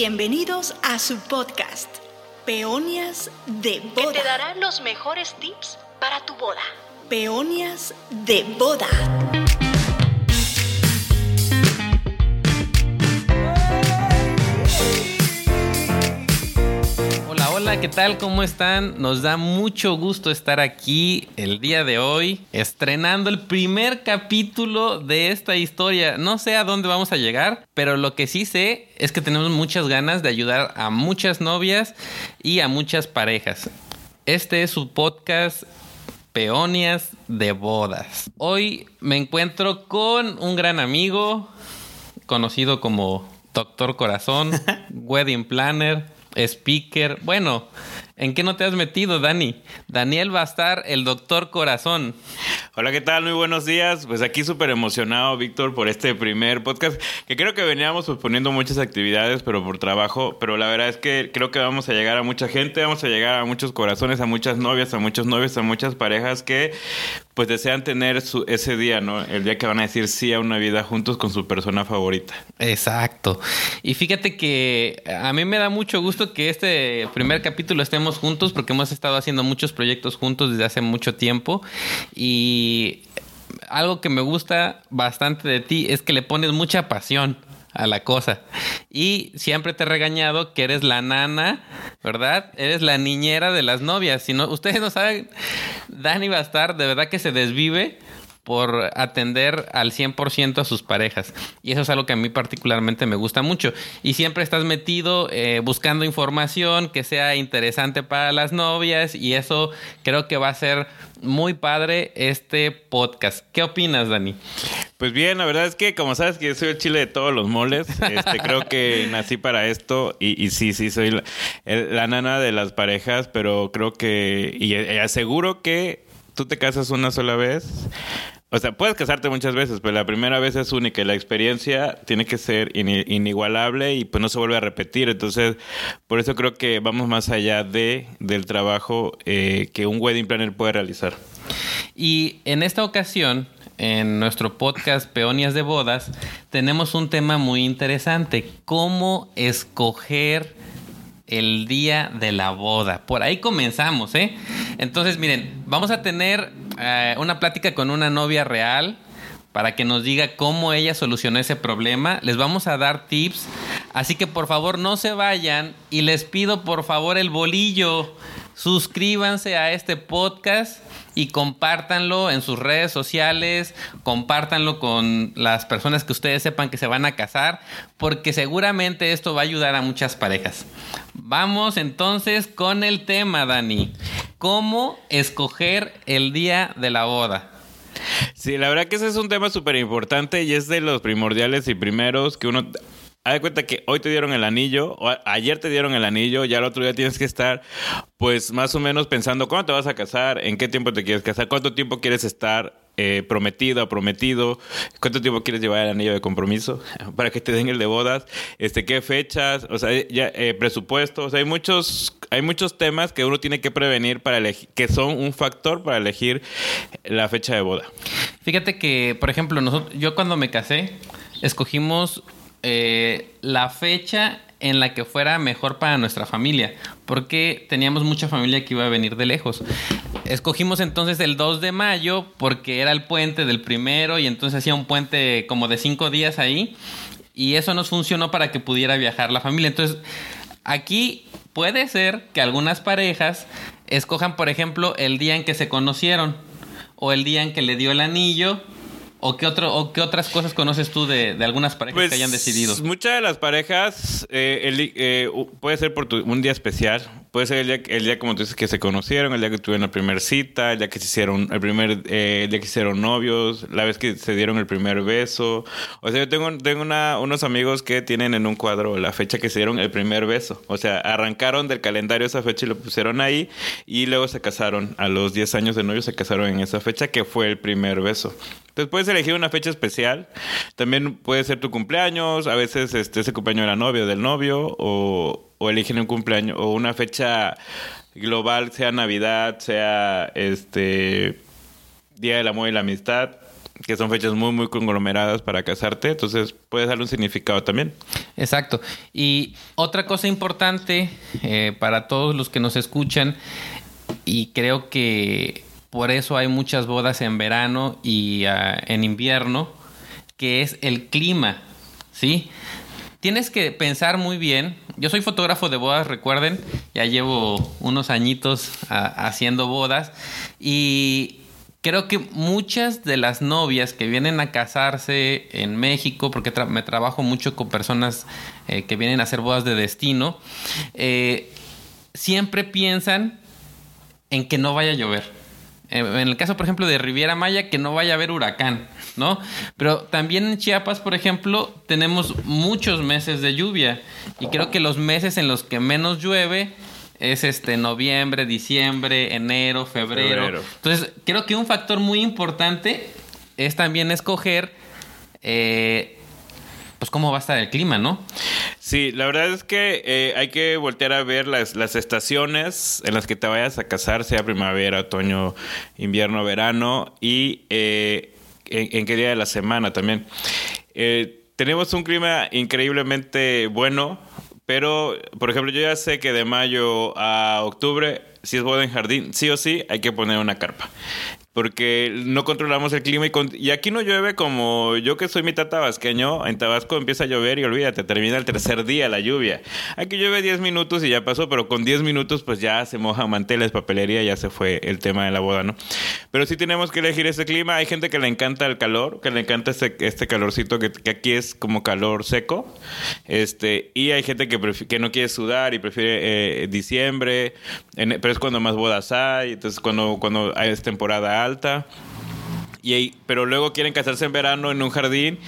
Bienvenidos a su podcast, Peonias de Boda. Que te dará los mejores tips para tu boda. Peonias de Boda. Hola, ¿qué tal? ¿Cómo están? Nos da mucho gusto estar aquí el día de hoy, estrenando el primer capítulo de esta historia. No sé a dónde vamos a llegar, pero lo que sí sé es que tenemos muchas ganas de ayudar a muchas novias y a muchas parejas. Este es su podcast Peonias de Bodas. Hoy me encuentro con un gran amigo, conocido como Doctor Corazón, Wedding Planner, Speaker. Bueno, ¿en qué no te has metido, Dani? Daniel va a estar el Doctor Corazón. Hola, ¿qué tal? Muy buenos días. Pues aquí súper emocionado, Víctor, por este primer podcast, que creo que veníamos poniendo muchas actividades, pero por trabajo, pero la verdad es que creo que vamos a llegar a mucha gente, vamos a llegar a muchos corazones, a muchas novias, a muchos novios, a muchas parejas que pues desean tener su, ese día, ¿no? El día que van a decir sí a una vida juntos con su persona favorita. Exacto. Y fíjate que a mí me da mucho gusto que este primer capítulo estemos juntos porque hemos estado haciendo muchos proyectos juntos desde hace mucho tiempo y algo que me gusta bastante de ti es que le pones mucha pasión a la cosa. Y siempre te he regañado que eres la nana, ¿verdad? Eres la niñera de las novias. Si no, ustedes no saben, Dani va a estar de verdad que se desvive por atender al 100% a sus parejas. Y eso es algo que a mí particularmente me gusta mucho. Y siempre estás metido eh, buscando información que sea interesante para las novias y eso creo que va a ser muy padre este podcast. ¿Qué opinas, Dani? Pues bien, la verdad es que como sabes que yo soy el chile de todos los moles, este, creo que nací para esto y, y sí, sí, soy la, la, nana de las parejas, pero creo que, y, y aseguro que tú te casas una sola vez, o sea, puedes casarte muchas veces, pero la primera vez es única y la experiencia tiene que ser in inigualable y pues no se vuelve a repetir. Entonces, por eso creo que vamos más allá de del trabajo eh, que un wedding planner puede realizar. Y en esta ocasión, en nuestro podcast Peonias de Bodas, tenemos un tema muy interesante, cómo escoger el día de la boda. Por ahí comenzamos, ¿eh? Entonces, miren, vamos a tener eh, una plática con una novia real para que nos diga cómo ella solucionó ese problema. Les vamos a dar tips. Así que por favor no se vayan y les pido por favor el bolillo. Suscríbanse a este podcast y compártanlo en sus redes sociales, compártanlo con las personas que ustedes sepan que se van a casar, porque seguramente esto va a ayudar a muchas parejas. Vamos entonces con el tema, Dani. ¿Cómo escoger el día de la boda? Sí, la verdad que ese es un tema súper importante y es de los primordiales y primeros que uno haz de cuenta que hoy te dieron el anillo, ayer te dieron el anillo, ya el otro día tienes que estar, pues más o menos pensando cuándo te vas a casar, en qué tiempo te quieres casar, cuánto tiempo quieres estar eh, prometido o prometido, cuánto tiempo quieres llevar el anillo de compromiso para que te den el de bodas, este, qué fechas, o sea, ya eh, presupuestos, o sea, hay muchos, hay muchos temas que uno tiene que prevenir para elegir, que son un factor para elegir la fecha de boda. Fíjate que, por ejemplo, nosotros, yo cuando me casé, escogimos eh, la fecha en la que fuera mejor para nuestra familia, porque teníamos mucha familia que iba a venir de lejos. Escogimos entonces el 2 de mayo porque era el puente del primero y entonces hacía un puente como de cinco días ahí y eso nos funcionó para que pudiera viajar la familia. Entonces, aquí puede ser que algunas parejas escojan, por ejemplo, el día en que se conocieron o el día en que le dio el anillo ¿O qué, otro, ¿O qué otras cosas conoces tú de, de algunas parejas pues, que hayan decidido? Muchas de las parejas eh, el, eh, puede ser por tu, un día especial. Puede ser el día, el día, como tú dices, que se conocieron, el día que tuvieron la primera cita, el día que se hicieron, el primer eh, el día que hicieron novios, la vez que se dieron el primer beso. O sea, yo tengo, tengo una, unos amigos que tienen en un cuadro la fecha que se dieron el primer beso. O sea, arrancaron del calendario esa fecha y lo pusieron ahí y luego se casaron. A los 10 años de novio se casaron en esa fecha que fue el primer beso. Entonces puedes elegir una fecha especial. También puede ser tu cumpleaños. A veces este, ese cumpleaños de la novia del novio. O, o eligen un cumpleaños o una fecha global, sea Navidad, sea este Día del Amor y la Amistad. que son fechas muy, muy conglomeradas para casarte, entonces puedes darle un significado también. Exacto. Y otra cosa importante eh, para todos los que nos escuchan, y creo que por eso hay muchas bodas en verano y ah, en invierno, que es el clima, ¿sí? Tienes que pensar muy bien. Yo soy fotógrafo de bodas, recuerden, ya llevo unos añitos ah, haciendo bodas y creo que muchas de las novias que vienen a casarse en México, porque me trabajo mucho con personas eh, que vienen a hacer bodas de destino, eh, siempre piensan en que no vaya a llover. En el caso, por ejemplo, de Riviera Maya, que no vaya a haber huracán, ¿no? Pero también en Chiapas, por ejemplo, tenemos muchos meses de lluvia. Y creo que los meses en los que menos llueve es este noviembre, diciembre, enero, febrero. Entonces, creo que un factor muy importante es también escoger eh, pues cómo va a estar el clima, ¿no? Sí, la verdad es que eh, hay que voltear a ver las, las, estaciones en las que te vayas a casar, sea primavera, otoño, invierno, verano, y eh, en, qué día de la semana también. Eh, tenemos un clima increíblemente bueno, pero, por ejemplo, yo ya sé que de mayo a octubre, si es boda en jardín, sí o sí hay que poner una carpa porque no controlamos el clima y, aquí no llueve como yo que soy mitad tabasqueño, en Tabasco empieza a llover y olvídate, termina el tercer día la lluvia. Aquí llueve 10 minutos y ya pasó, pero con 10 minutos pues ya se moja manteles, papelería, ya se fue el tema de la boda, ¿no? Pero sí tenemos que elegir ese clima, hay gente que le encanta el calor, que le encanta este, este calorcito que, aquí es como calor seco, este, y hay gente que, que no quiere sudar y prefiere eh, diciembre, pero es cuando más bodas hay, entonces cuando, cuando es temporada alta alta. Y, pero luego quieren casarse en verano en un jardín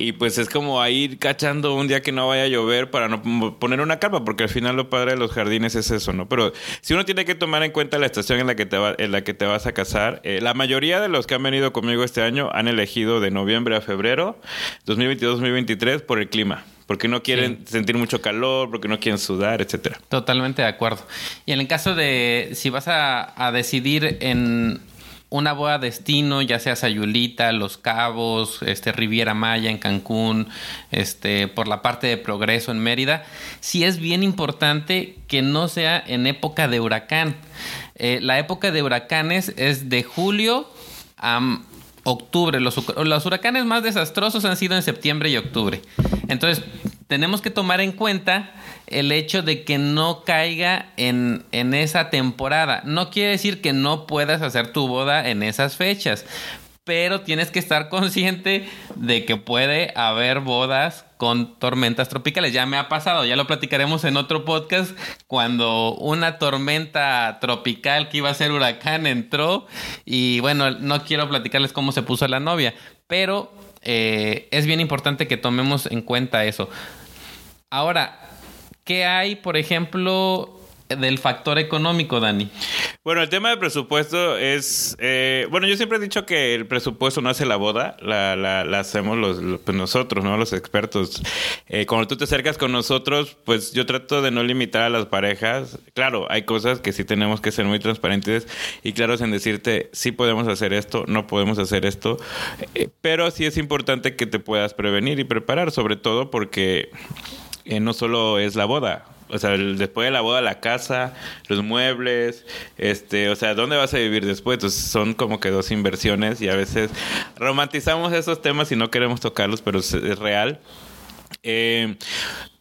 y pues es como a ir cachando un día que no vaya a llover para no poner una capa, porque al final lo padre de los jardines es eso, ¿no? Pero si uno tiene que tomar en cuenta la estación en la que te, va, en la que te vas a casar, eh, la mayoría de los que han venido conmigo este año han elegido de noviembre a febrero, 2022-2023, por el clima porque no quieren sentir mucho calor, porque no quieren sudar, etcétera. Totalmente de acuerdo. Y en el caso de si vas a, a decidir en una boda destino, ya sea Sayulita, Los Cabos, este, Riviera Maya en Cancún, este, por la parte de Progreso en Mérida, sí es bien importante que no sea en época de huracán. Eh, la época de huracanes es de julio a octubre. Los, los huracanes más desastrosos han sido en septiembre y octubre. Entonces, tenemos que tomar en cuenta el hecho de que no caiga en, en, esa temporada. No quiere decir que no puedas hacer tu boda en esas fechas, pero tienes que estar consciente de que puede haber bodas con tormentas tropicales. Ya me ha pasado, ya lo platicaremos en otro podcast, cuando una tormenta tropical que iba a ser huracán entró y bueno, no quiero platicarles cómo se puso la novia, pero eh, es bien importante que tomemos en cuenta eso. Ahora, ¿qué hay, por ejemplo, del factor económico, Dani? Bueno, el tema del presupuesto es, eh, bueno, yo siempre he dicho que el presupuesto no hace la boda, la, la, la hacemos los, pues nosotros, ¿no? Los expertos. Eh, cuando tú te acercas con nosotros, pues yo trato de no limitar a las parejas. Claro, hay cosas que sí tenemos que ser muy transparentes y claros en decirte, sí podemos hacer esto, no podemos hacer esto, eh, pero sí es importante que te puedas prevenir y preparar, sobre todo porque eh, no solo es la boda. O sea, después de la boda, la casa, los muebles, este, o sea, ¿dónde vas a vivir después? Entonces son como que dos inversiones y a veces romantizamos esos temas y no queremos tocarlos, pero es, real. Eh,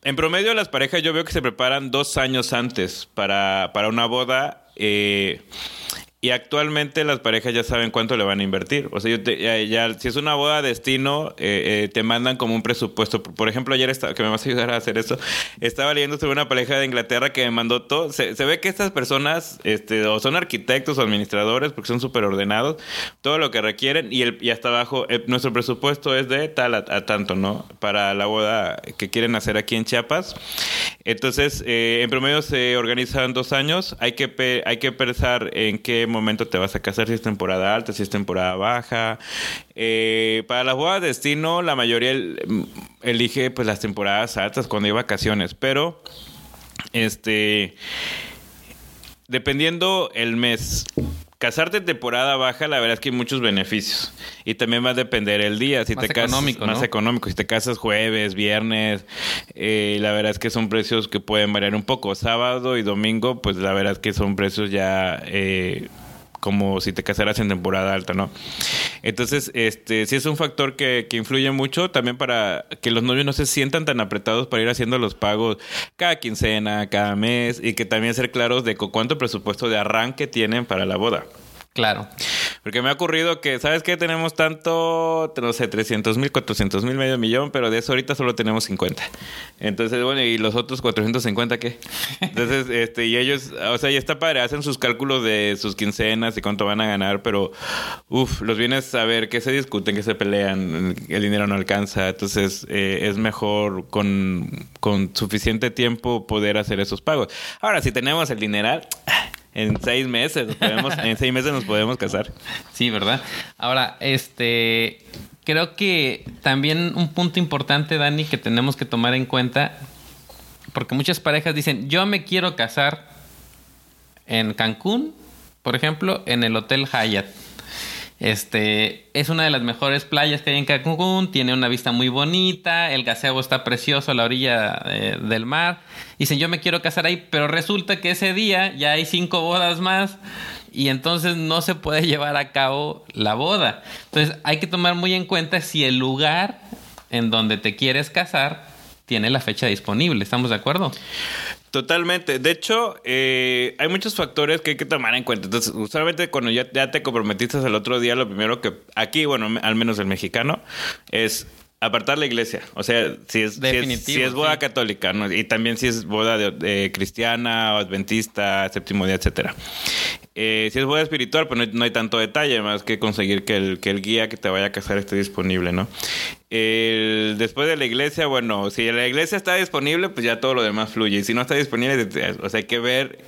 en promedio, las parejas yo veo que se preparan dos años antes para, para una boda. Eh, y actualmente las parejas ya saben cuánto le van a invertir. O sea, yo ya, si es una boda destino, eh, eh, te mandan como un presupuesto. Por ejemplo, ayer estaba, que me vas a ayudar a hacer eso, estaba leyendo sobre una pareja de Inglaterra que me mandó todo. Se, ve que estas personas, este, o son arquitectos o administradores, porque son súper ordenados, todo lo que requieren, y, el, y hasta abajo, eh, nuestro presupuesto es de tal a, tanto, ¿no? Para la boda que quieren hacer aquí en Chiapas. Entonces, en promedio se organizan dos años. Hay que, hay que pensar en qué momento te vas a casar, si es temporada alta, si es temporada baja. Eh, para las bodas de destino, la mayoría elige pues las temporadas altas cuando hay vacaciones, pero este dependiendo el mes casarte temporada baja, la verdad es que hay muchos beneficios. Y también va a depender el día. Si Más te casas, económico, más ¿no? económico. Si te casas jueves, viernes, eh, la verdad es que son precios que pueden variar un poco. Sábado y domingo, pues la verdad es que son precios ya eh, como si te casaras en temporada alta, ¿no? Entonces, este, sí es un factor que, que influye mucho también para que los novios no se sientan tan apretados para ir haciendo los pagos cada quincena, cada mes y que también ser claros de cu- cuánto presupuesto de arranque tienen para la boda. Claro. Porque me ha ocurrido que, ¿sabes qué? Tenemos tanto, no sé, 300 mil, 400 mil, medio millón, pero de eso ahorita solo tenemos 50. Entonces, bueno, ¿y los otros 450 qué? Entonces, este, y ellos, o sea, ya está padre, hacen sus cálculos de sus quincenas y cuánto van a ganar, pero, uff, los vienes a ver que se discuten, que se pelean, el dinero no alcanza. Entonces, eh, es mejor con, con suficiente tiempo poder hacer esos pagos. Ahora, si tenemos el dineral, en seis meses, nos podemos, en seis meses nos podemos casar. Sí, ¿verdad? Ahora, este, creo que también un punto importante, Dani, que tenemos que tomar en cuenta, porque muchas parejas dicen, yo me quiero casar en Cancún, por ejemplo, en el Hotel Hyatt. Este es una de las mejores playas que hay en Cancún, tiene una vista muy bonita, el gazebo está precioso a la orilla eh, del mar. Dicen, yo me quiero casar ahí, pero resulta que ese día ya hay cinco bodas más y entonces no se puede llevar a cabo la boda. Entonces hay que tomar muy en cuenta si el lugar en donde te quieres casar tiene la fecha disponible. ¿Estamos de acuerdo? Totalmente. De hecho, eh, hay muchos factores que hay que tomar en cuenta. Entonces, usualmente cuando ya, ya te comprometiste el otro día, lo primero que aquí, bueno, al menos el mexicano, es apartar la iglesia. O sea, si es, si es, Definitivo, si es boda sí. católica, ¿no? y también si es boda de, de cristiana, o adventista, séptimo día, etcétera. Eh, si es boda espiritual, pues no hay, no hay tanto detalle más que conseguir que el, que el guía que te vaya a casar esté disponible, ¿no? El- después de la iglesia, bueno, si la iglesia está disponible, pues ya todo lo demás fluye. Y si no está disponible, o sea, hay que ver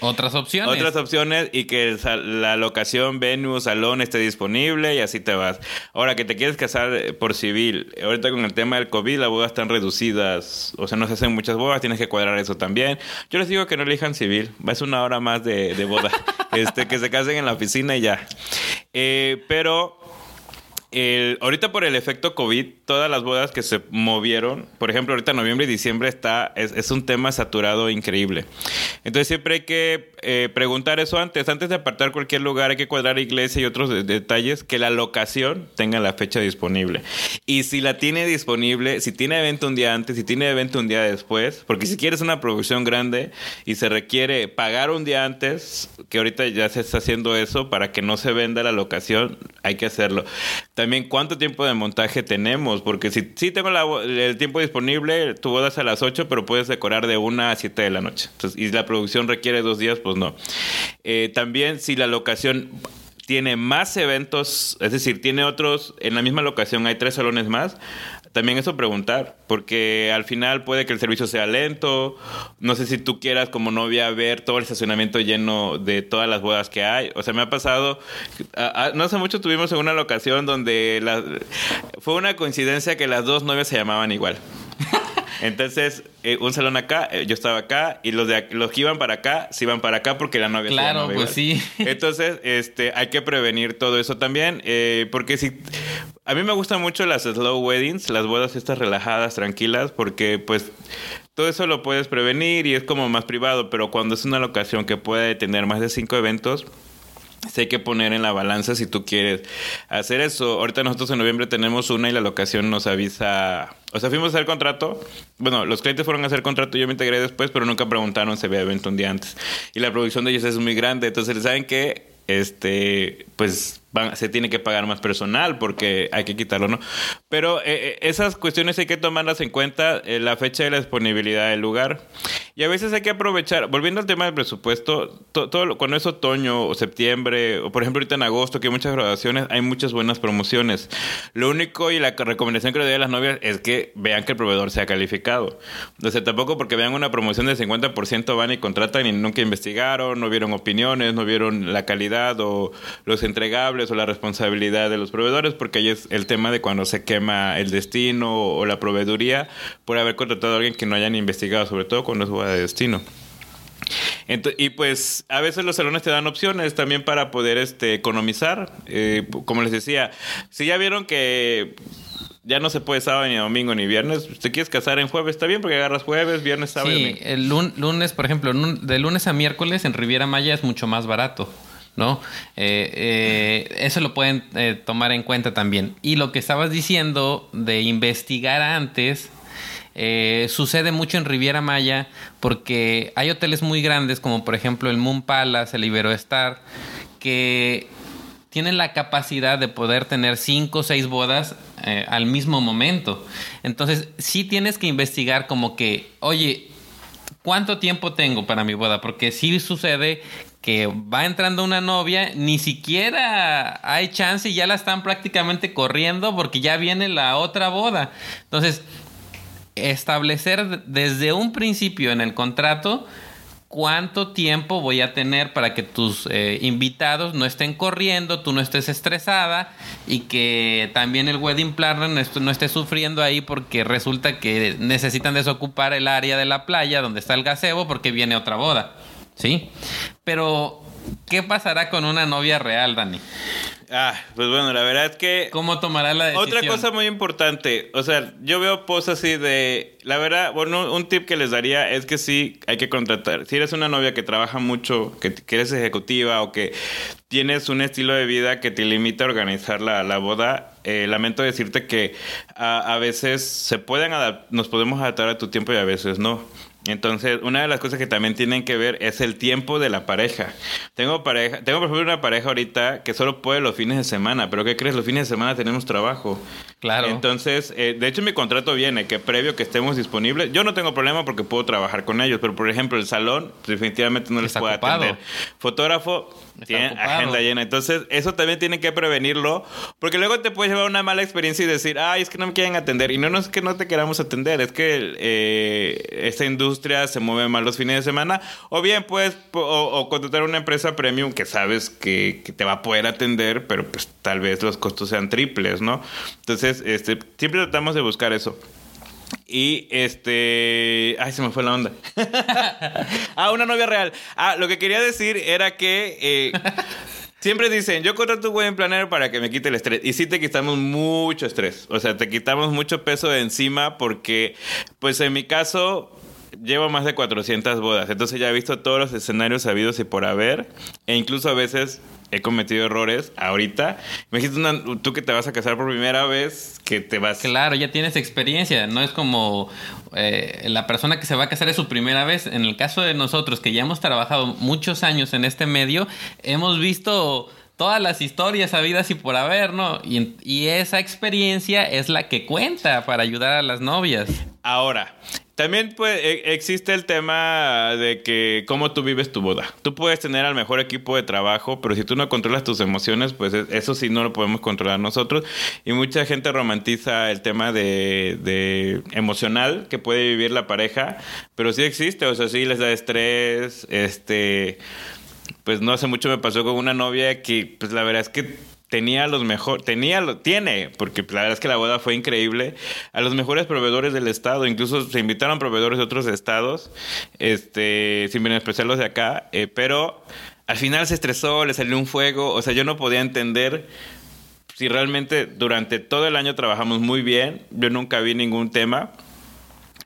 Otras opciones. otras opciones y que la locación, venue, salón esté disponible y así te vas. Ahora que te quieres casar eh, por civil, ahorita con el tema del COVID, las bodas están reducidas, o sea, no se hacen muchas bodas, tienes que cuadrar eso también. Yo les digo que no elijan civil, es una hora más de, de boda, este, que se casen en la oficina y ya. Eh, pero el- ahorita por el efecto COVID, todas las bodas que se movieron, por ejemplo, ahorita noviembre y diciembre está, es, es un tema saturado increíble. Entonces siempre hay que eh, preguntar eso antes. Antes de apartar cualquier lugar, hay que cuadrar iglesia y otros de- detalles, que la locación tenga la fecha disponible. Y si la tiene disponible, si tiene evento un día antes, si tiene evento un día después, porque si quieres una producción grande y se requiere pagar un día antes, que ahorita ya se está haciendo eso para que no se venda la locación, hay que hacerlo. También cuánto tiempo de montaje tenemos, porque si, si tengo la el tiempo disponible, tu boda es a las 8, pero puedes decorar de 1 a 7 de la noche. Entonces, y la producción requiere dos días, pues no. Eh, también si la locación tiene más eventos, es decir, tiene otros, en la misma locación hay tres salones más, también eso preguntar, porque al final puede que el servicio sea lento, no sé si tú quieras como novia ver todo el estacionamiento lleno de todas las bodas que hay, o sea, me ha pasado, a- no hace mucho tuvimos en una locación donde la- fue una coincidencia que las dos novias se llamaban igual. Entonces, eh, un salón acá, eh, yo estaba acá, y los de los que iban para acá, se iban para acá porque la novia se Claro, llamaba pues sí. Entonces, este, hay que prevenir todo eso también, eh, porque si a mí me gustan mucho las slow weddings, las bodas estas relajadas, tranquilas, porque pues todo eso lo puedes prevenir y es como más privado, pero cuando es una locación que puede tener más de cinco eventos, hay que poner en la balanza si tú quieres hacer eso. Ahorita nosotros en noviembre tenemos una y la locación nos avisa. O sea, fuimos a hacer contrato. Bueno, los clientes fueron a hacer contrato, yo me integré después, pero nunca preguntaron si había evento un día antes. Y la producción de ellos es muy grande. Entonces, ¿saben qué? Este, pues van- se tiene que pagar más personal porque hay que quitarlo, ¿no? Pero eh, eh, esas cuestiones hay que tomarlas en cuenta, eh, la fecha y la disponibilidad del lugar. Y a veces hay que aprovechar, volviendo al tema del presupuesto, to- todo cuando es otoño o septiembre, o por ejemplo ahorita en agosto, que hay muchas graduaciones, hay muchas buenas promociones. Lo único y la recomendación que le doy a las novias es que vean que el proveedor sea calificado. O sea, tampoco porque vean una promoción del 50% van y contratan y nunca investigaron, no vieron opiniones, no vieron la calidad o los entregables o la responsabilidad de los proveedores, porque ahí es el tema de cuando se quema el destino o la proveeduría por haber contratado a alguien que no hayan investigado, sobre todo cuando es de destino. Y pues a veces los salones te dan opciones también para poder este, economizar. Eh, como les decía, si ya vieron que ya no se puede sábado ni domingo ni viernes, si te quieres casar en jueves, está bien porque agarras jueves, viernes, sábado y Sí, domingo. el lun- lunes, por ejemplo, de lunes a miércoles en Riviera Maya es mucho más barato, ¿no? Eh, eh, eso lo pueden eh, tomar en cuenta también. Y lo que estabas diciendo de investigar antes, sucede mucho en Riviera Maya porque hay hoteles muy grandes como por ejemplo el Moon Palace, el Iberoestar, que tienen la capacidad de poder tener cinco o seis bodas al mismo momento. Entonces, sí tienes que investigar como que, oye, ¿cuánto tiempo tengo para mi boda? Porque sí sucede que va entrando una novia, ni siquiera hay chance y ya la están prácticamente corriendo porque ya viene la otra boda. Entonces, establecer desde un principio en el contrato cuánto tiempo voy a tener para que tus eh, invitados no estén corriendo, tú no estés estresada y que también el wedding planner no, no esté sufriendo ahí porque resulta que necesitan desocupar el área de la playa donde está el gazebo porque viene otra boda. ¿Sí? Pero, ¿qué pasará con una novia real, Dani? Ah, pues bueno, la verdad es que... ¿Cómo tomará la decisión? Otra cosa muy importante, o sea, yo veo posts así de, la verdad, bueno, un tip que les daría es que sí hay que contratar. Si eres una novia que trabaja mucho, que, que eres ejecutiva o que tienes un estilo de vida que te limita a organizar la, la boda, eh, lamento decirte que a, a veces se pueden adap- nos podemos adaptar a tu tiempo y a veces no. Entonces, una de las cosas que también tienen que ver es el tiempo de la pareja. Tengo pareja, tengo por ejemplo una pareja ahorita que solo puede los fines de semana, pero ¿qué crees? Los fines de semana tenemos trabajo. Claro. Entonces, eh, de hecho, mi contrato viene que previo que estemos disponibles, yo no tengo problema porque puedo trabajar con ellos, pero por ejemplo, el salón pues, definitivamente no les ocupado. atender. Fotógrafo Tiene agenda llena. Entonces, eso también tiene que prevenirlo, porque luego te puedes llevar una mala experiencia y decir, ay, es que no me quieren atender. Y no, no es que no te queramos atender, es que eh, esta industria se mueve mal los fines de semana. O bien, pues, o, o contratar una empresa premium que sabes que, que te va a poder atender, pero pues tal vez los costos sean triples, ¿no? Entonces, este, siempre tratamos de buscar eso. Y este. Ay, se me fue la onda. ah, una novia real. Ah, lo que quería decir era que. eh, Siempre dicen, yo contrato un wedding planner para que me quite el estrés. Y sí te quitamos mucho estrés. O sea, te quitamos mucho peso de encima porque, pues en mi caso, llevo más de 400 bodas. Entonces ya he visto todos los escenarios habidos y por haber. E incluso a veces he cometido errores ahorita. Imagínate una- tú que te vas a casar por primera vez, que te vas... Claro, ya tienes experiencia, no es como eh, la persona que se va a casar es su primera vez. En el caso de nosotros, que ya hemos trabajado muchos años en este medio, hemos visto todas las historias habidas y por haber, ¿no? Y, y esa experiencia es la que cuenta para ayudar a las novias. Ahora, también pues, e- existe el tema de que cómo tú vives tu boda. Tú puedes tener al mejor equipo de trabajo, pero si tú no controlas tus emociones, pues e- eso sí no lo podemos controlar nosotros. Y mucha gente romantiza el tema de, de emocional que puede vivir la pareja, pero sí existe, o sea, sí les da estrés, este pues no hace mucho me pasó con una novia que pues la verdad es que tenía los mejores, tenía, tiene, porque la verdad es que la boda fue increíble, a los mejores proveedores del estado, incluso se invitaron proveedores de otros estados, este, sin menospreciar los de acá, eh, pero al final se estresó, le salió un fuego, o sea, yo no podía entender si realmente durante todo el año trabajamos muy bien, yo nunca vi ningún tema.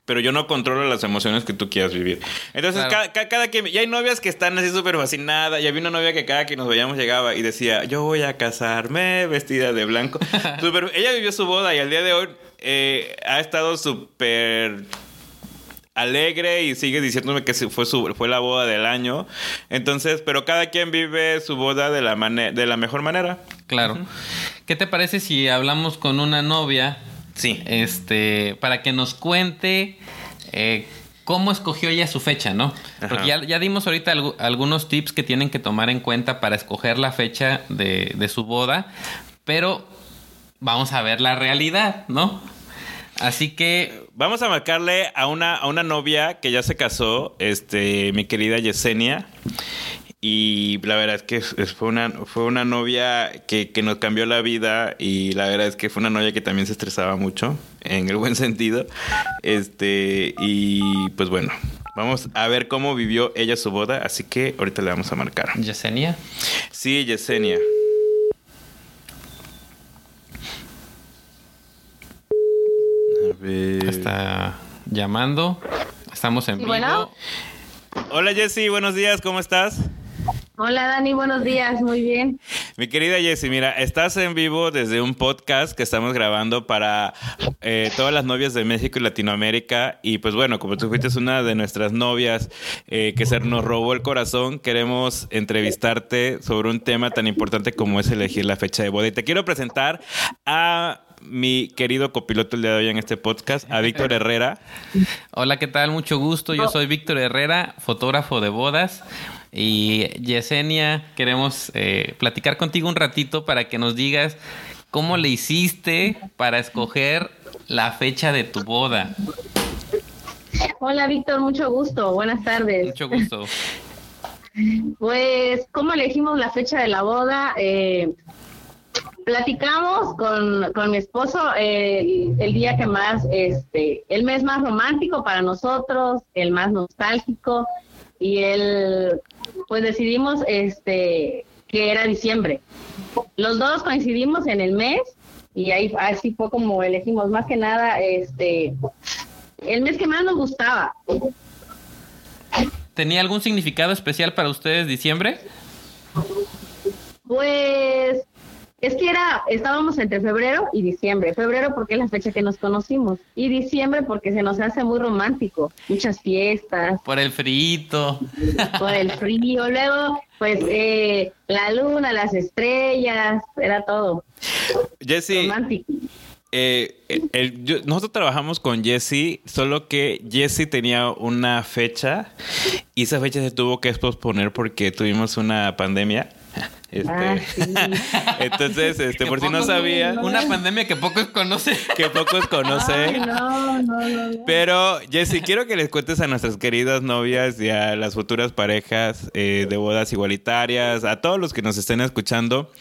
Pero yo no controlo las emociones que tú quieras vivir. Entonces, Claro. cada, cada, cada que... Y hay novias que están así súper fascinadas. Y había una novia que cada que nos veíamos llegaba y decía, yo voy a casarme vestida de blanco. Súper- ella vivió su boda y al día de hoy eh, ha estado súper alegre y sigue diciéndome que fue su fue la boda del año. Entonces, pero cada quien vive su boda de la de la mejor manera. Claro. ¿Qué te parece si hablamos con una novia? Sí. Este, para que nos cuente eh, cómo escogió ella su fecha, ¿no? Porque ya, ya dimos ahorita algu- algunos tips que tienen que tomar en cuenta para escoger la fecha de, de su boda, pero vamos a ver la realidad, ¿no? Así que Vamos a marcarle a una, a una novia que ya se casó, este, mi querida Yesenia. Y la verdad es que fue una, fue una novia que, que nos cambió la vida. Y la verdad es que fue una novia que también se estresaba mucho, en el buen sentido. Este, y pues bueno, Vamos a ver cómo vivió ella su boda, así que ahorita le vamos a marcar. Yesenia. Sí, Yesenia. A ver. Está llamando. Estamos en vivo. bueno. Hola Jessy, buenos días, ¿cómo estás? Hola Dani, buenos días, muy bien. Mi querida Jessy, mira, estás en vivo desde un podcast que estamos grabando para eh, todas las novias de México y Latinoamérica. Y pues bueno, como tú fuiste una de nuestras novias eh, que se nos robó el corazón, queremos entrevistarte sobre un tema tan importante como es elegir la fecha de boda. Y te quiero presentar a mi querido copiloto el día de hoy en este podcast, a Víctor Herrera. Hola, ¿qué tal? Mucho gusto. Yo soy Víctor Herrera, fotógrafo de bodas. Y Yesenia, queremos eh, platicar contigo un ratito para que nos digas cómo le hiciste para escoger la fecha de tu boda. Hola Víctor, mucho gusto, buenas tardes. Mucho gusto. Pues, ¿cómo elegimos la fecha de la boda? Eh, platicamos con, con mi esposo eh, el día que más, este, el mes más romántico para nosotros, el más nostálgico, y el, pues decidimos este, que era diciembre. Los dos coincidimos en el mes y ahí así fue como elegimos más que nada este el mes que más nos gustaba. ¿Tenía algún significado especial para ustedes diciembre? Pues es que era, estábamos entre febrero y diciembre. Febrero porque es la fecha que nos conocimos. Y diciembre porque se nos hace muy romántico. Muchas fiestas, Por el frito. por el frío. Luego, pues eh, la luna, las estrellas, era todo Jessy, romántico. Eh, el- yo- nosotros trabajamos con Jesse, solo que Jesse tenía una fecha y esa fecha se tuvo que posponer porque tuvimos una pandemia. Este, Ah, sí. entonces, este, por si no sabían, Una pandemia que pocos conocen. que pocos conocen. no, no, no, no. Pero, Jessy, quiero que les cuentes a nuestras queridas novias y a las futuras parejas eh, de bodas igualitarias, a todos los que nos estén escuchando,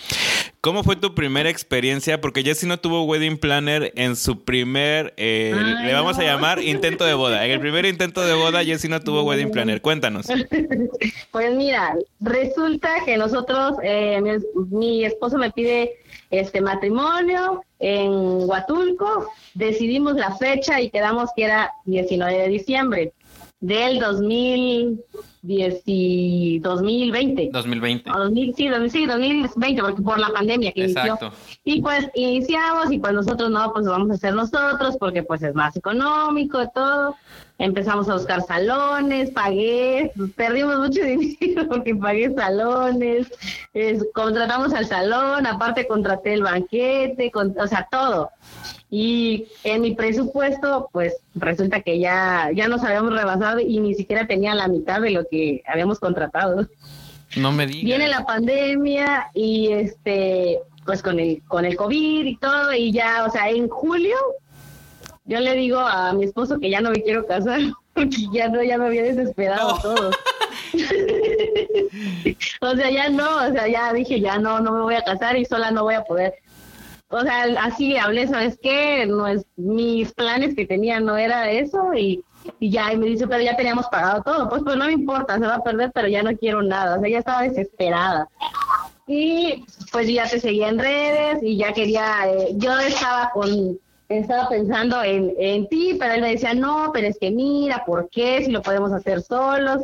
¿cómo fue tu primera experiencia? Porque Jessy no tuvo wedding planner en su primer, eh, Ay, le vamos a llamar intento de boda. En el primer intento de boda, Jessy no tuvo wedding planner. Cuéntanos. Pues mira, resulta que nosotros, eh, mi, mi esposo me pide este matrimonio en Huatulco, decidimos la fecha y quedamos que era 19 de diciembre del 2010 y 2020. 2020. No, 2000, sí, 2000, sí, 2020, porque por la pandemia que Exacto. inició. Y pues iniciamos y pues nosotros no, pues lo vamos a hacer nosotros porque pues es más económico y todo. Empezamos a buscar salones, pagué, perdimos mucho dinero porque pagué salones, es- contratamos al salón, aparte contraté el banquete, con- o sea, todo. Y en mi presupuesto, pues resulta que ya, ya nos habíamos rebasado y ni siquiera tenía la mitad de lo que habíamos contratado. No me digas. Viene la pandemia y este, pues con el, con el COVID y todo, y ya, o sea, en julio, yo le digo a mi esposo que ya no me quiero casar, porque ya no, ya me había desesperado No. todo. o sea, ya no, o sea, ya dije, ya no, no me voy a casar y sola no voy a poder. O sea, así hablé, ¿sabes qué? No es, mis planes que tenía no era eso y, y ya, y me dice, pero ya teníamos pagado todo. Pues, pues no me importa, se va a perder, pero ya no quiero nada. O sea, ya estaba desesperada. Y pues ya te seguía en redes y ya quería, eh, yo estaba con, estaba pensando en, en ti, pero él me decía, no, pero es que mira, ¿por qué? Si lo podemos hacer solos.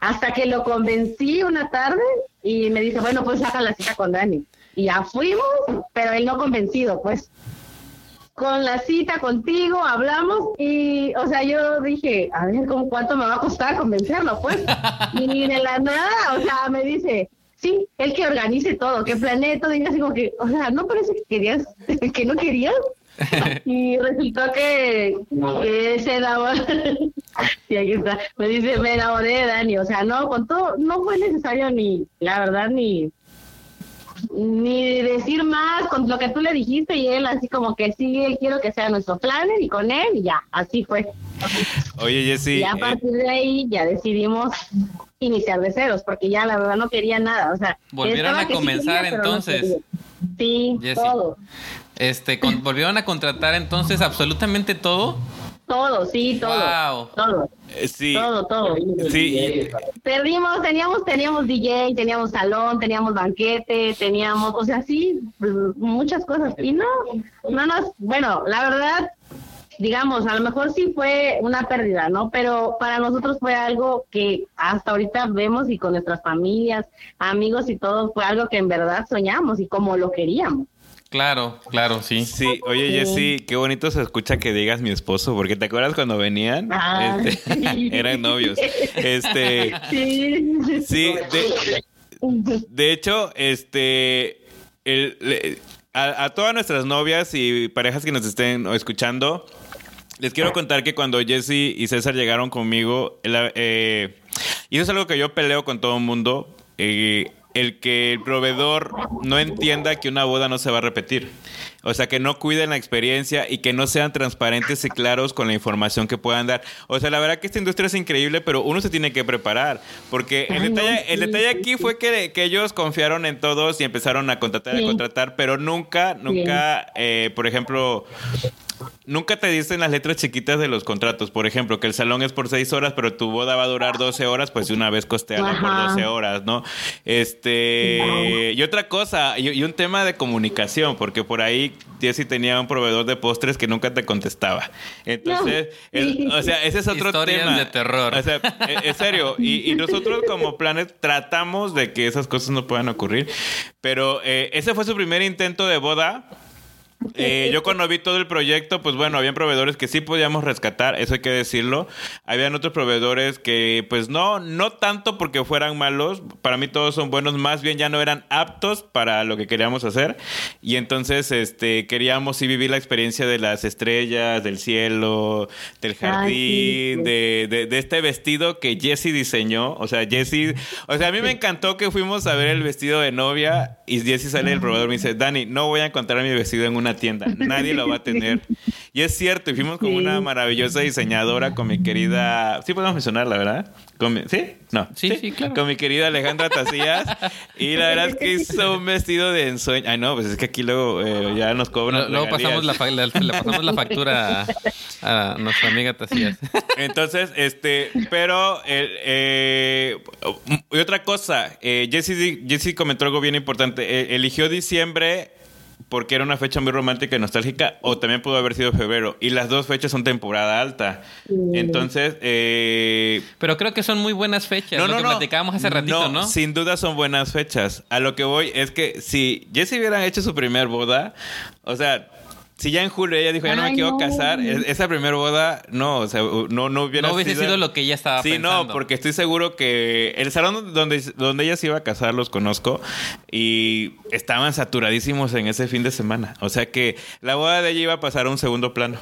Hasta que lo convencí una tarde y me dice, bueno, pues saca la cita con Dani. Y ya fuimos, pero él no convencido, pues. Con la cita contigo hablamos y, o sea, yo dije, a ver, ¿cómo cuánto me va a costar convencerlo, pues? Y de la nada, o sea, me dice, sí, él que organice todo, que planee todo, y yo así como que, o sea, ¿no parece que querías, que no querías? y resultó que, que se enamoró. sí, aquí está. Me dice, me enamoré de Dani. O sea, no, con todo, no fue necesario ni, la verdad, ni ni decir más con lo que tú le dijiste y él así como que sí, él quiero que sea nuestro planner y con él y ya, así fue. Oye, Jessy, y a eh, partir de ahí ya decidimos iniciar de ceros porque ya la verdad no quería nada, o sea, Volvieron a sí comenzar, quería, pero no entonces. sí, Jessy. todo. Este, con- volvieron a contratar entonces absolutamente todo. todo, sí, todo. Wow. Todo, Eh, Sí, todo, todo. sí. Perdimos, teníamos, teníamos DJ, teníamos salón, teníamos banquete, teníamos, o sea, sí, pues, muchas cosas. Y no, no nos, bueno, la verdad, digamos, a lo mejor sí fue una pérdida, ¿no? Pero para nosotros fue algo que hasta ahorita vemos y con nuestras familias, amigos y todo, fue algo que en verdad soñamos y como lo queríamos. Claro, claro, sí. Sí, oye Jessy, qué bonito se escucha que digas mi esposo, porque te acuerdas cuando venían, Ah, Este, sí. eran novios. Este, Sí. sí, de, de hecho, este, el- le- a, a todas nuestras novias y parejas que nos estén escuchando, les quiero contar que cuando Jesse y César llegaron conmigo, la- eh, y eso es algo que yo peleo con todo el mundo, eh, el que el proveedor no entienda que una boda no se va a repetir. O sea, que no cuiden la experiencia y que no sean transparentes y claros con la información que puedan dar. O sea, la verdad que esta industria es increíble, pero uno se tiene que preparar. Porque el Ay, no, detalle, el detalle aquí fue que, que ellos confiaron en todos y empezaron a contratar, a contratar, pero nunca, nunca, eh, por ejemplo, Nunca te dicen las letras chiquitas de los contratos. Por ejemplo, que el salón es por seis horas, pero tu boda va a durar 12 horas, pues de una vez costeala por Ajá. 12 horas, ¿no? Este. Y otra cosa, y, y un tema de comunicación, porque por ahí Jessy tenía un proveedor de postres que nunca te contestaba. Entonces, No. el- o sea, ese es otro Historias tema. de terror. O sea, e- es serio. Y, y nosotros como Planet tratamos de que esas cosas no puedan ocurrir. Pero eh, ese fue su primer intento de boda. Eh, yo cuando vi todo el proyecto, pues bueno, habían proveedores que sí podíamos rescatar, eso hay que decirlo. Habían otros proveedores que, pues no, no tanto porque fueran malos, para mí todos son buenos, más bien ya no eran aptos para lo que queríamos hacer. Y entonces, este, queríamos sí vivir la experiencia de las estrellas, del cielo, del jardín, sí, sí. de, de, de este vestido que Jesse diseñó. O sea, Jesse, o sea, a mí me encantó que fuimos a ver el vestido de novia y Jesse sale del proveedor y me dice, Dani, no voy a encontrar mi vestido en una tienda, nadie lo va a tener. Y es cierto, y fuimos con Sí. una maravillosa diseñadora, con mi querida, sí podemos mencionarla, ¿verdad? Con mi- ¿Sí? No. Sí, sí, claro. Con mi querida Alejandra Tacías. y la verdad es que hizo un vestido de ensueño. Ay, no, pues es que aquí luego eh, ya nos cobran. Luego pasamos la, regalías. fa- la- le pasamos la factura a, a nuestra amiga Tacías. Entonces, este, pero, eh, y otra cosa, eh, Jesse, di- Jesse comentó algo bien importante. Eh, eligió diciembre porque era una fecha muy romántica y nostálgica, o también pudo haber sido febrero. Y las dos fechas son temporada alta. Entonces, eh, Pero creo que son muy buenas fechas. lo que platicábamos hace ratito, ¿no? Sin duda son buenas fechas. A lo que voy es que si Jesse hubiera hecho su primer boda, o sea, si ya en julio ella dijo, ya no me quiero no. casar, es- esa primera boda, no, o sea, no, no hubiera No hubiese sido lo que ella estaba Sí, pensando. no, porque estoy seguro que el salón donde, donde ella se iba a casar los conozco y estaban saturadísimos en ese fin de semana. O sea que la boda de ella iba a pasar a un segundo plano.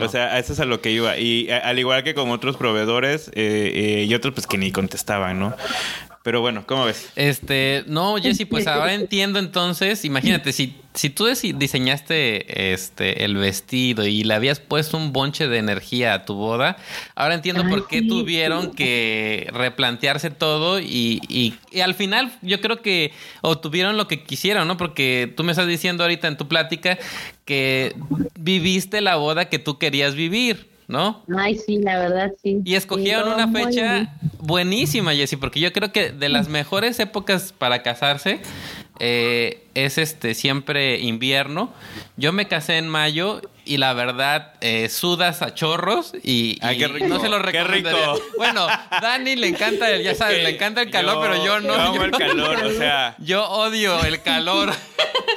O sea, a eso es a lo que iba. Y a- al igual que con otros proveedores eh, eh, y otros pues que ni contestaban, ¿no? Pero bueno, ¿cómo ves? Este, no, Jessy, pues ahora entiendo entonces, imagínate, si, si tú diseñaste este el vestido y le habías puesto un bonche de energía a tu boda, ahora entiendo por qué sí, tuvieron que replantearse todo y, y- y al final yo creo que obtuvieron lo que quisieron, ¿no? Porque tú me estás diciendo ahorita en tu plática que viviste la boda que tú querías vivir, ¿no? Ay, sí, la verdad, sí. Y escogieron Sí, una fecha buenísima, Jessy, porque yo creo que de las mejores épocas para casarse eh, es este siempre invierno. Yo me casé en mayo y la verdad eh, sudas a chorros y, Ay, y qué rico, no se lo qué recomendaría. rico. Bueno, Dani le encanta, el- ya sabes, le encanta el calor, pero yo no. Yo amo yo- el calor, o sea, Yo odio el calor.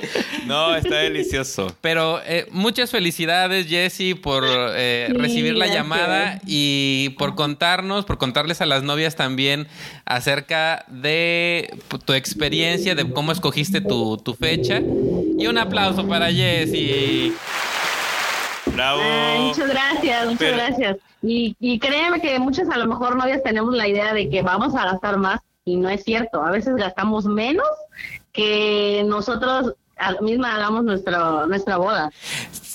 no, está delicioso. Pero eh, muchas felicidades, Jessy, por eh, Sí, recibir la gracias. llamada y por contarnos, por contarles a las novias también acerca de tu experiencia, de cómo escogiste tu, tu fecha. Y un aplauso para Jessy. Bravo. Ay, muchas gracias, muchas Pero- gracias. Y, y créeme que muchas a lo mejor novias tenemos la idea de que vamos a gastar más y no es cierto. A veces gastamos menos que nosotros misma hagamos nuestra nuestra boda.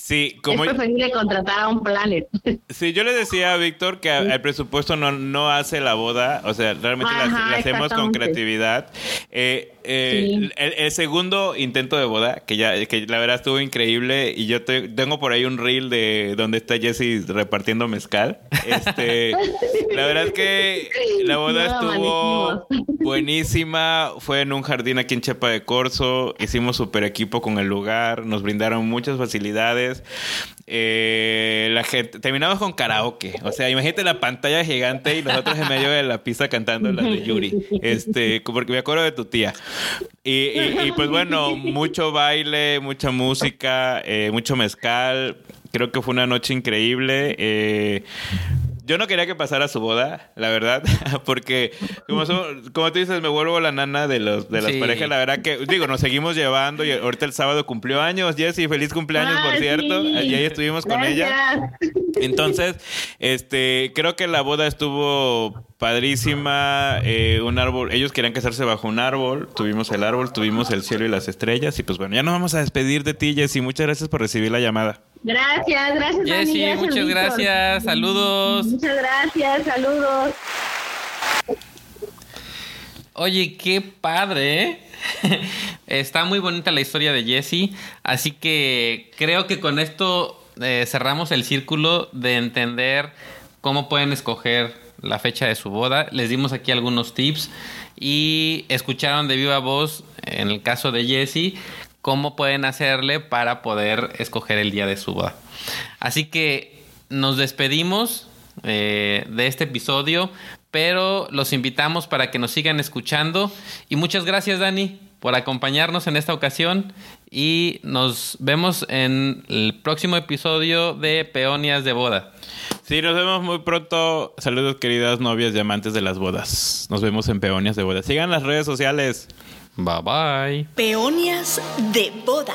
Sí, como es preferible contratar a un planet. Sí, yo le decía a Víctor que el presupuesto no, no hace la boda, o sea, realmente la, Ajá, la hacemos con creatividad. Eh, eh, el, el segundo intento de boda, que ya, que la verdad estuvo increíble, y yo te- tengo por ahí un reel de donde está Jesse repartiendo mezcal. Este, la verdad es que la boda No, estuvo buenísima, fue en un jardín aquí en Chepa de Corzo, hicimos super equipo con el lugar, nos brindaron muchas facilidades. Eh, la gente, terminamos con karaoke, o sea, imagínate la pantalla gigante y nosotros en medio de la pista cantando las de Yuri, este, porque me acuerdo de tu tía. Y, y- y, pues bueno, mucho baile, mucha música, eh, mucho mezcal. Creo que fue una noche increíble. Eh, yo no quería que pasara su boda, la verdad, porque como, so- como tú dices, me vuelvo la nana de los de las Sí. parejas. La verdad que, digo, nos seguimos llevando y ahorita el sábado cumplió años. Jessy, feliz cumpleaños, por Ah, cierto. sí. Y ahí estuvimos con ella. Entonces, este, creo que la boda estuvo padrísima. eh, un árbol, ellos querían casarse bajo un árbol. Tuvimos el árbol, tuvimos el cielo y las estrellas. Y pues bueno, ya nos vamos a despedir de ti, Jessy. Muchas gracias por recibir la llamada. Gracias, gracias. Jessy, gracias, muchas gracias. Saludos. Muchas gracias, saludos. Oye, qué padre, ¿eh? Está muy bonita la historia de Jesse, así que creo que con esto eh, cerramos el círculo de entender cómo pueden escoger la fecha de su boda. Les dimos aquí algunos tips y escucharon de viva voz, en el caso de Jesse, cómo pueden hacerle para poder escoger el día de su boda. Así que nos despedimos eh, de este episodio, pero los invitamos para que nos sigan escuchando. Y muchas gracias, Dani, por acompañarnos en esta ocasión. Y nos vemos en el próximo episodio de Peonias de Boda. Sí, nos vemos muy pronto. Saludos, queridas novias y amantes de las bodas. Nos vemos en Peonias de Bodas. Sigan las redes sociales. Bye bye. Peonias de boda.